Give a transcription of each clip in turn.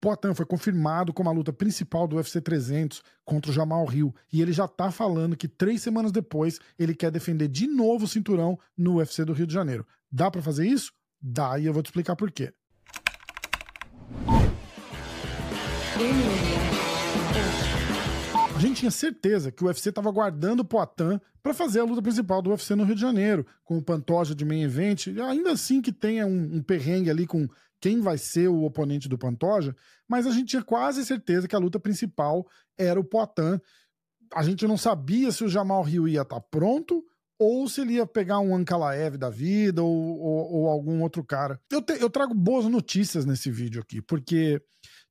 Poatan foi confirmado como a luta principal do UFC 300 contra o Jamal Hill. E ele já tá falando que três semanas depois ele quer defender de novo o cinturão no UFC do Rio de Janeiro. Dá para fazer isso? Dá, e eu vou te explicar por quê. A gente tinha certeza que o UFC estava guardando o Poatan para fazer a luta principal do UFC no Rio de Janeiro, com o Pantoja de main event, ainda assim que tenha um, um perrengue ali com quem vai ser o oponente do Pantoja, mas a gente tinha quase certeza que a luta principal era o Poatan. A gente não sabia se o Jamal Rio ia estar tá pronto ou se ele ia pegar um Ankalaev da vida ou, ou, ou algum outro cara. Eu, te, eu trago boas notícias nesse vídeo aqui, porque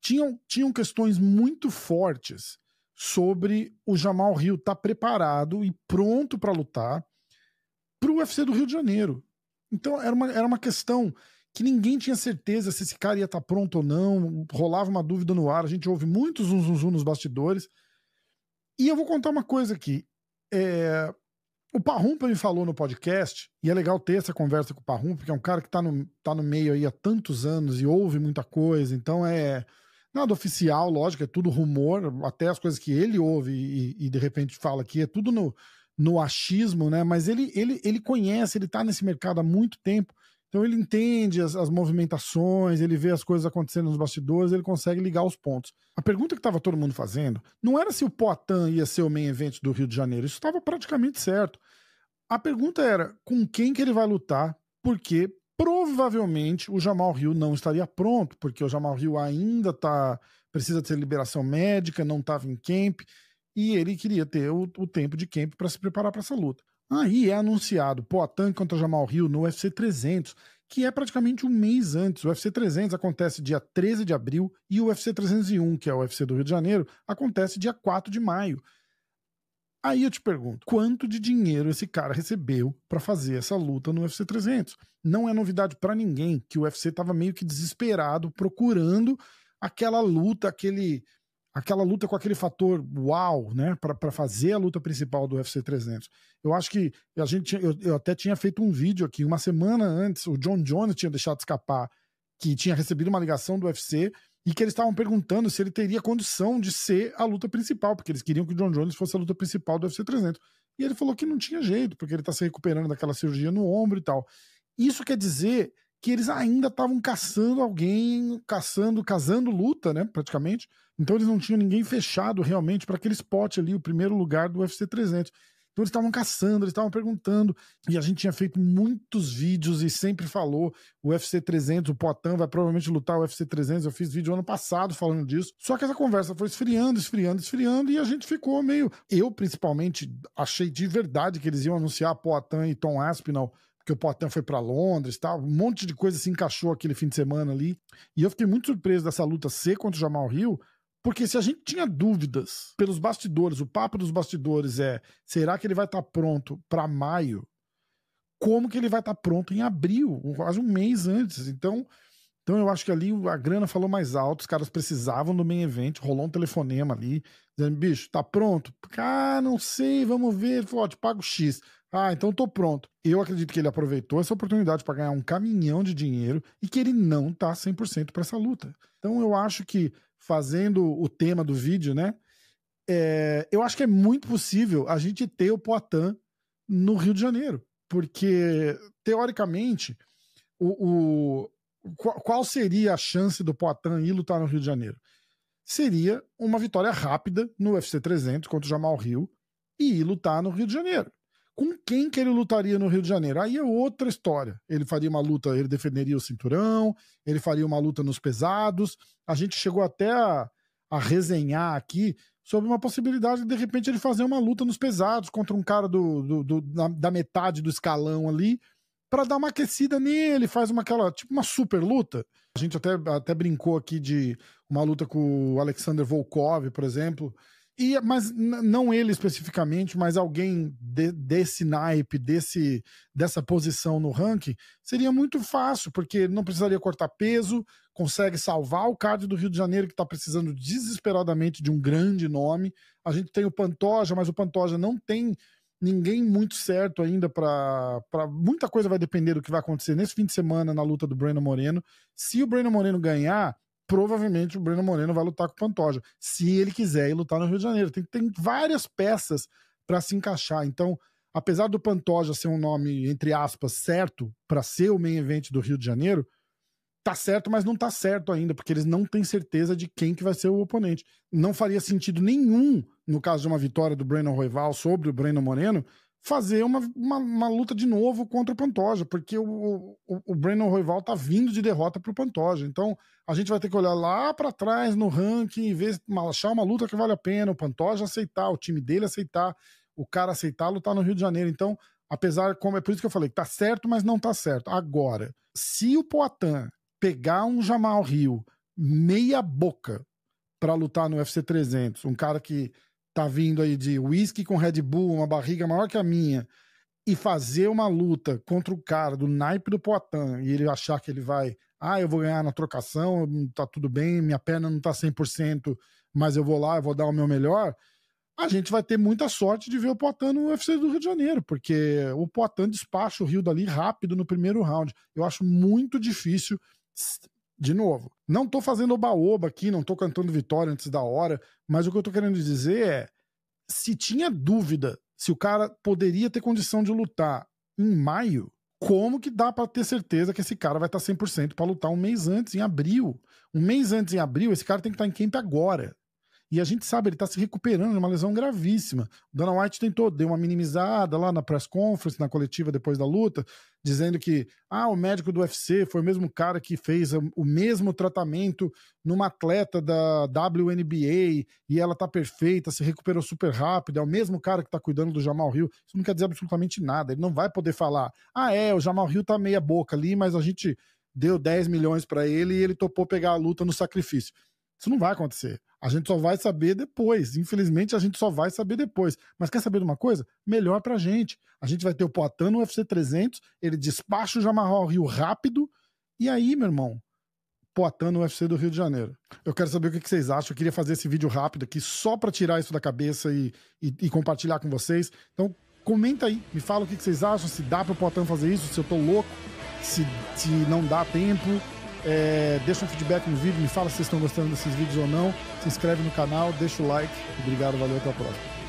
tinham, tinham questões muito fortes sobre o Jamal Rio estar tá preparado e pronto para lutar para o UFC do Rio de Janeiro. Então era uma, era uma questão que ninguém tinha certeza se esse cara ia estar tá pronto ou não, rolava uma dúvida no ar, a gente ouve muitos zum, zum, zum nos bastidores. E eu vou contar uma coisa aqui. É... O Parrumpa me falou no podcast, e é legal ter essa conversa com o Parrumpa, porque é um cara que está no, tá no meio aí há tantos anos e ouve muita coisa, então é Nada oficial, lógico, é tudo rumor, até as coisas que ele ouve e, e de repente fala aqui, é tudo no, no achismo, né? Mas ele, ele, ele conhece, ele tá nesse mercado há muito tempo, então ele entende as, as movimentações, ele vê as coisas acontecendo nos bastidores, ele consegue ligar os pontos. A pergunta que estava todo mundo fazendo não era se o Poitin ia ser o main event do Rio de Janeiro, isso estava praticamente certo. A pergunta era com quem que ele vai lutar, porque provavelmente o Jamal Hill não estaria pronto, porque o Jamal Hill ainda tá, precisa ter liberação médica, não estava em camp, e ele queria ter o, o tempo de camp para se preparar para essa luta. Aí é anunciado Poatan contra Jamal Hill no UFC 300, que é praticamente um mês antes. O UFC 300 acontece dia 13 de abril e o UFC 301, que é o UFC do Rio de Janeiro, acontece dia 4 de maio. Aí eu te pergunto, quanto de dinheiro esse cara recebeu para fazer essa luta no UFC 300? Não é novidade para ninguém que o UFC estava meio que desesperado procurando aquela luta, aquele aquela luta com aquele fator uau, né, para fazer a luta principal do UFC 300. Eu acho que a gente eu, eu até tinha feito um vídeo aqui uma semana antes, o John Jones tinha deixado escapar que tinha recebido uma ligação do UFC e que eles estavam perguntando se ele teria condição de ser a luta principal, porque eles queriam que o John Jones fosse a luta principal do UFC 300. E ele falou que não tinha jeito, porque ele está se recuperando daquela cirurgia no ombro e tal. Isso quer dizer que eles ainda estavam caçando alguém, caçando, casando luta, né, praticamente. Então eles não tinham ninguém fechado realmente para aquele spot ali, o primeiro lugar do UFC 300. Então eles estavam caçando, eles estavam perguntando, e a gente tinha feito muitos vídeos e sempre falou o UFC 300, o Poitin vai provavelmente lutar o UFC 300. Eu fiz vídeo ano passado falando disso. Só que essa conversa foi esfriando, esfriando, esfriando e a gente ficou meio, eu principalmente achei de verdade que eles iam anunciar Poitin e Tom Aspinall porque o Poitin foi para Londres, tal, um monte de coisa se encaixou aquele fim de semana ali. E eu fiquei muito surpreso dessa luta ser contra o Jamal Hill, porque se a gente tinha dúvidas pelos bastidores, o papo dos bastidores é: será que ele vai estar tá pronto para maio? Como que ele vai estar tá pronto em abril, quase um mês antes? Então, então eu acho que ali a grana falou mais alto, os caras precisavam do main event, rolou um telefonema ali, dizendo: bicho, tá pronto? Ah, não sei, vamos ver. Ele te pago X. Ah, então tô pronto. Eu acredito que ele aproveitou essa oportunidade para ganhar um caminhão de dinheiro e que ele não tá 100% para essa luta. Então eu acho que fazendo o tema do vídeo, né? É, eu acho que é muito possível a gente ter o Poitin no Rio de Janeiro, porque teoricamente o, o qual seria a chance do Poitin ir lutar no Rio de Janeiro? Seria uma vitória rápida no UFC 300 contra o Jamal Rio e ir lutar no Rio de Janeiro. Com quem que ele lutaria no Rio de Janeiro? Aí é outra história. Ele faria uma luta, ele defenderia o cinturão, ele faria uma luta nos pesados. A gente chegou até a, a resenhar aqui sobre uma possibilidade de, de repente, ele fazer uma luta nos pesados contra um cara do, do, do da, da, metade do escalão ali, para dar uma aquecida nele, faz uma aquela, tipo uma super luta. A gente até, até brincou aqui de uma luta com o Alexander Volkov, por exemplo. E, mas não ele especificamente, mas alguém de, desse naipe, desse, dessa posição no ranking, seria muito fácil, porque não precisaria cortar peso, consegue salvar o card do Rio de Janeiro, que está precisando desesperadamente de um grande nome. A gente tem o Pantoja, mas o Pantoja não tem ninguém muito certo ainda para muita coisa vai depender do que vai acontecer nesse fim de semana na luta do Breno Moreno. Se o Breno Moreno ganhar, provavelmente o Breno Moreno vai lutar com o Pantoja, se ele quiser ir lutar no Rio de Janeiro. Tem, tem várias peças para se encaixar. Então, apesar do Pantoja ser um nome entre aspas certo para ser o main event do Rio de Janeiro, tá certo, mas não tá certo ainda, porque eles não têm certeza de quem que vai ser o oponente. Não faria sentido nenhum, no caso de uma vitória do Breno Roival sobre o Breno Moreno, fazer uma, uma, uma, luta de novo contra o Pantoja, porque o, o, o Brandon Roival tá vindo de derrota pro Pantoja. Então a gente vai ter que olhar lá para trás no ranking e ver, achar uma luta que vale a pena, o Pantoja aceitar, o time dele aceitar, o cara aceitar lutar no Rio de Janeiro. Então, apesar, como é por isso que eu falei, tá certo, mas não tá certo. Agora, se o Poatan pegar um Jamal Rio meia boca para lutar no UFC 300, um cara que tá vindo aí de whisky com Red Bull, uma barriga maior que a minha, e fazer uma luta contra o cara do naipe do Poitin e ele achar que ele vai, ah, eu vou ganhar na trocação, tá tudo bem, minha perna não tá 100%, mas eu vou lá, eu vou dar o meu melhor, a gente vai ter muita sorte de ver o Poitin no UFC do Rio de Janeiro, porque o Poitin despacha o Rio dali rápido no primeiro round. Eu acho muito difícil de novo, não tô fazendo oba-oba aqui, não tô cantando vitória antes da hora, mas o que eu tô querendo dizer é: se tinha dúvida se o cara poderia ter condição de lutar em maio, como que dá para ter certeza que esse cara vai estar 100% para lutar um mês antes, em abril? Um mês antes, em abril, esse cara tem que estar em camp agora. E a gente sabe, ele está se recuperando de uma lesão gravíssima. O Dana White tentou, deu uma minimizada lá na press conference, na coletiva depois da luta, dizendo que ah, o médico do UFC foi o mesmo cara que fez o mesmo tratamento numa atleta da WNBA e ela tá perfeita, se recuperou super rápido, é o mesmo cara que tá cuidando do Jamal Hill. Isso não quer dizer absolutamente nada. Ele não vai poder falar: "Ah, é, o Jamal Hill tá meia boca ali, mas a gente deu 10 milhões para ele e ele topou pegar a luta no sacrifício". Isso não vai acontecer. A gente só vai saber depois. Infelizmente, a gente só vai saber depois. Mas quer saber de uma coisa? Melhor pra gente. A gente vai ter o Poitin no UFC 300, ele despacha o Jamarral Rio rápido, e aí, meu irmão, Poitin no UFC do Rio de Janeiro. Eu quero saber o que vocês acham. Eu queria fazer esse vídeo rápido aqui só para tirar isso da cabeça e, e, e, compartilhar com vocês. Então, comenta aí, me fala o que vocês acham, se dá para o Poitin fazer isso, se eu tô louco, se, se não dá tempo. É, deixa um feedback no vídeo, me fala se vocês estão gostando desses vídeos ou não. Se inscreve no canal, deixa o like. Obrigado, valeu, até a próxima.